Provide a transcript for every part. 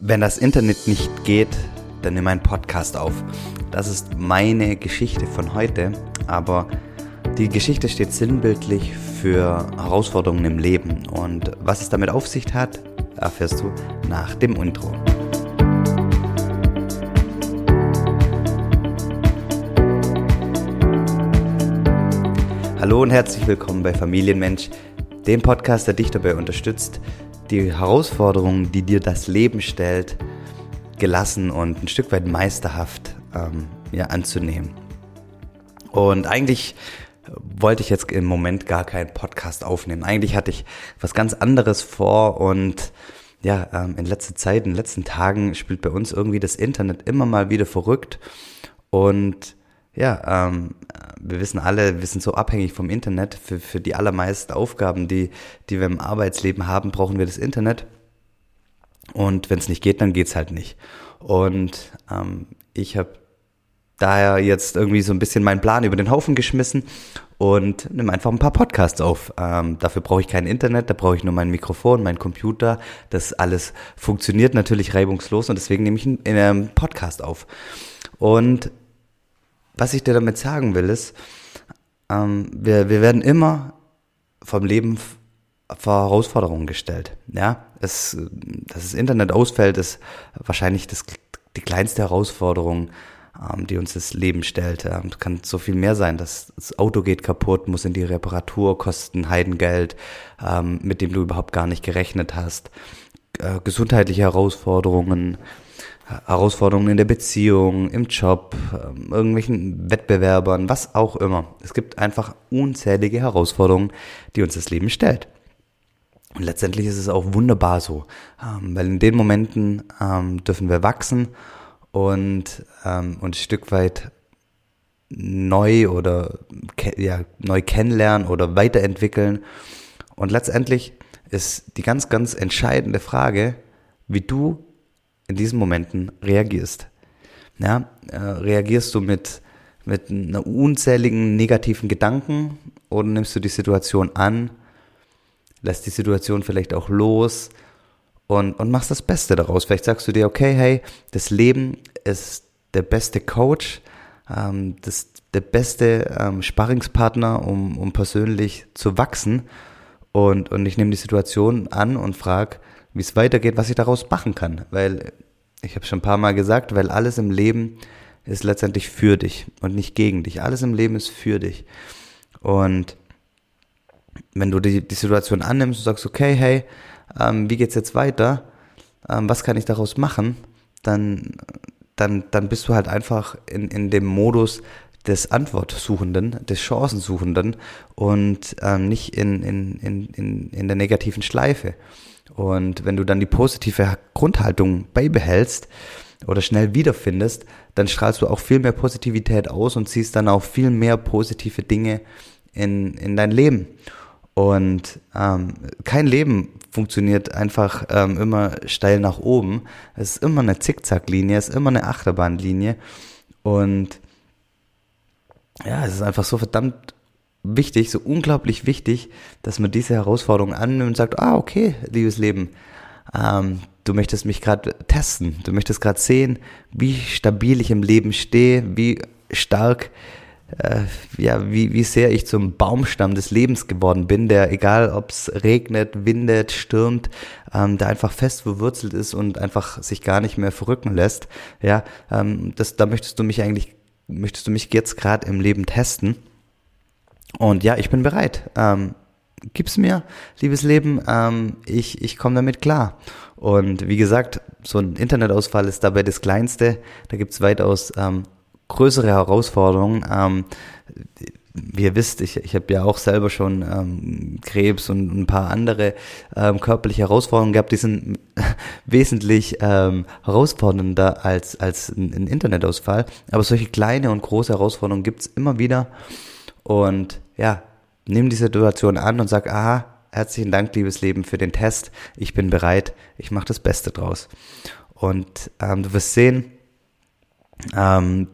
Wenn das Internet nicht geht, dann nimm einen Podcast auf. Das ist meine Geschichte von heute, aber die Geschichte steht sinnbildlich für Herausforderungen im Leben und was es damit auf sich hat, erfährst du nach dem Intro. Hallo und herzlich willkommen bei Familienmensch, dem Podcast, der dich dabei unterstützt, die Herausforderungen, die dir das Leben stellt, gelassen und ein Stück weit meisterhaft ähm, ja, anzunehmen. Und eigentlich wollte ich jetzt im Moment gar keinen Podcast aufnehmen. Eigentlich hatte ich was ganz anderes vor und ja, ähm, in letzter Zeit, in den letzten Tagen spielt bei uns irgendwie das Internet immer mal wieder verrückt und ja, ähm, wir wissen alle, wir sind so abhängig vom Internet. Für, für die allermeisten Aufgaben, die, die wir im Arbeitsleben haben, brauchen wir das Internet. Und wenn es nicht geht, dann geht's halt nicht. Und ähm, ich habe daher jetzt irgendwie so ein bisschen meinen Plan über den Haufen geschmissen und nimm einfach ein paar Podcasts auf. Ähm, dafür brauche ich kein Internet, da brauche ich nur mein Mikrofon, mein Computer. Das alles funktioniert natürlich reibungslos und deswegen nehme ich einen, einen Podcast auf. Und was ich dir damit sagen will, ist, ähm, wir, wir werden immer vom Leben vor Herausforderungen gestellt. Ja, es, dass das Internet ausfällt, ist wahrscheinlich das, die kleinste Herausforderung, ähm, die uns das Leben stellt. Ähm, kann so viel mehr sein. Das, das Auto geht kaputt, muss in die Reparatur, kosten Heidengeld, ähm, mit dem du überhaupt gar nicht gerechnet hast. Äh, gesundheitliche Herausforderungen, Herausforderungen in der Beziehung, im Job, ähm, irgendwelchen Wettbewerbern, was auch immer. Es gibt einfach unzählige Herausforderungen, die uns das Leben stellt. Und letztendlich ist es auch wunderbar so, ähm, weil in den Momenten ähm, dürfen wir wachsen und uns ein Stück weit neu oder ja, neu kennenlernen oder weiterentwickeln. Und letztendlich ist die ganz, ganz entscheidende Frage, wie du in diesen Momenten reagierst. Ja, äh, reagierst du mit, mit einer unzähligen negativen Gedanken oder nimmst du die Situation an, lässt die Situation vielleicht auch los und, und machst das Beste daraus. Vielleicht sagst du dir, okay, hey, das Leben ist der beste Coach, ähm, das, der beste ähm, Sparringspartner, um, um persönlich zu wachsen. Und, und ich nehme die Situation an und frage, wie es weitergeht, was ich daraus machen kann. Weil, ich habe schon ein paar Mal gesagt, weil alles im Leben ist letztendlich für dich und nicht gegen dich. Alles im Leben ist für dich. Und wenn du die, die Situation annimmst und sagst, okay, hey, ähm, wie geht's jetzt weiter? Ähm, was kann ich daraus machen? Dann, dann, dann bist du halt einfach in, in dem Modus des Antwortsuchenden, des Chancensuchenden und ähm, nicht in, in, in, in, in der negativen Schleife. Und wenn du dann die positive Grundhaltung beibehältst oder schnell wiederfindest, dann strahlst du auch viel mehr Positivität aus und ziehst dann auch viel mehr positive Dinge in, in dein Leben. Und ähm, kein Leben funktioniert einfach ähm, immer steil nach oben. Es ist immer eine Zickzacklinie, es ist immer eine Achterbahnlinie. Und ja, es ist einfach so verdammt wichtig, so unglaublich wichtig, dass man diese Herausforderung annimmt und sagt, ah, okay, liebes Leben, ähm, du möchtest mich gerade testen, du möchtest gerade sehen, wie stabil ich im Leben stehe, wie stark, äh, ja, wie, wie sehr ich zum Baumstamm des Lebens geworden bin, der egal ob es regnet, windet, stürmt, ähm, der einfach fest verwurzelt ist und einfach sich gar nicht mehr verrücken lässt. Ja, ähm, das, da möchtest du mich eigentlich, möchtest du mich jetzt gerade im Leben testen. Und ja, ich bin bereit. Ähm, gib's mir, liebes Leben, ähm, ich, ich komme damit klar. Und wie gesagt, so ein Internetausfall ist dabei das Kleinste. Da gibt's weitaus ähm, größere Herausforderungen. Ähm, wie ihr wisst, ich, ich habe ja auch selber schon ähm, Krebs und ein paar andere ähm, körperliche Herausforderungen gehabt, die sind wesentlich ähm, herausfordernder als, als ein, ein Internetausfall. Aber solche kleine und große Herausforderungen gibt's immer wieder. Und ja, nimm die Situation an und sag, aha, herzlichen Dank, liebes Leben, für den Test. Ich bin bereit. Ich mache das Beste draus. Und ähm, du wirst sehen, ähm,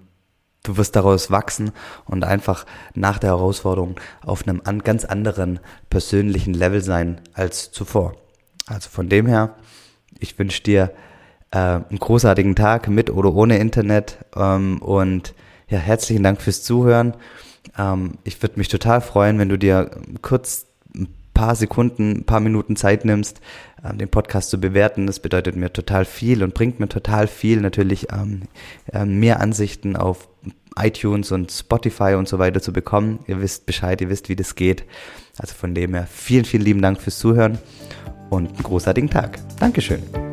du wirst daraus wachsen und einfach nach der Herausforderung auf einem an, ganz anderen persönlichen Level sein als zuvor. Also von dem her, ich wünsche dir äh, einen großartigen Tag mit oder ohne Internet. Ähm, und ja, herzlichen Dank fürs Zuhören. Ähm, ich würde mich total freuen, wenn du dir kurz ein paar Sekunden, ein paar Minuten Zeit nimmst, ähm, den Podcast zu bewerten. Das bedeutet mir total viel und bringt mir total viel natürlich ähm, äh, mehr Ansichten auf iTunes und Spotify und so weiter zu bekommen. Ihr wisst Bescheid, ihr wisst, wie das geht. Also von dem her vielen, vielen lieben Dank fürs Zuhören und einen großartigen Tag. Dankeschön.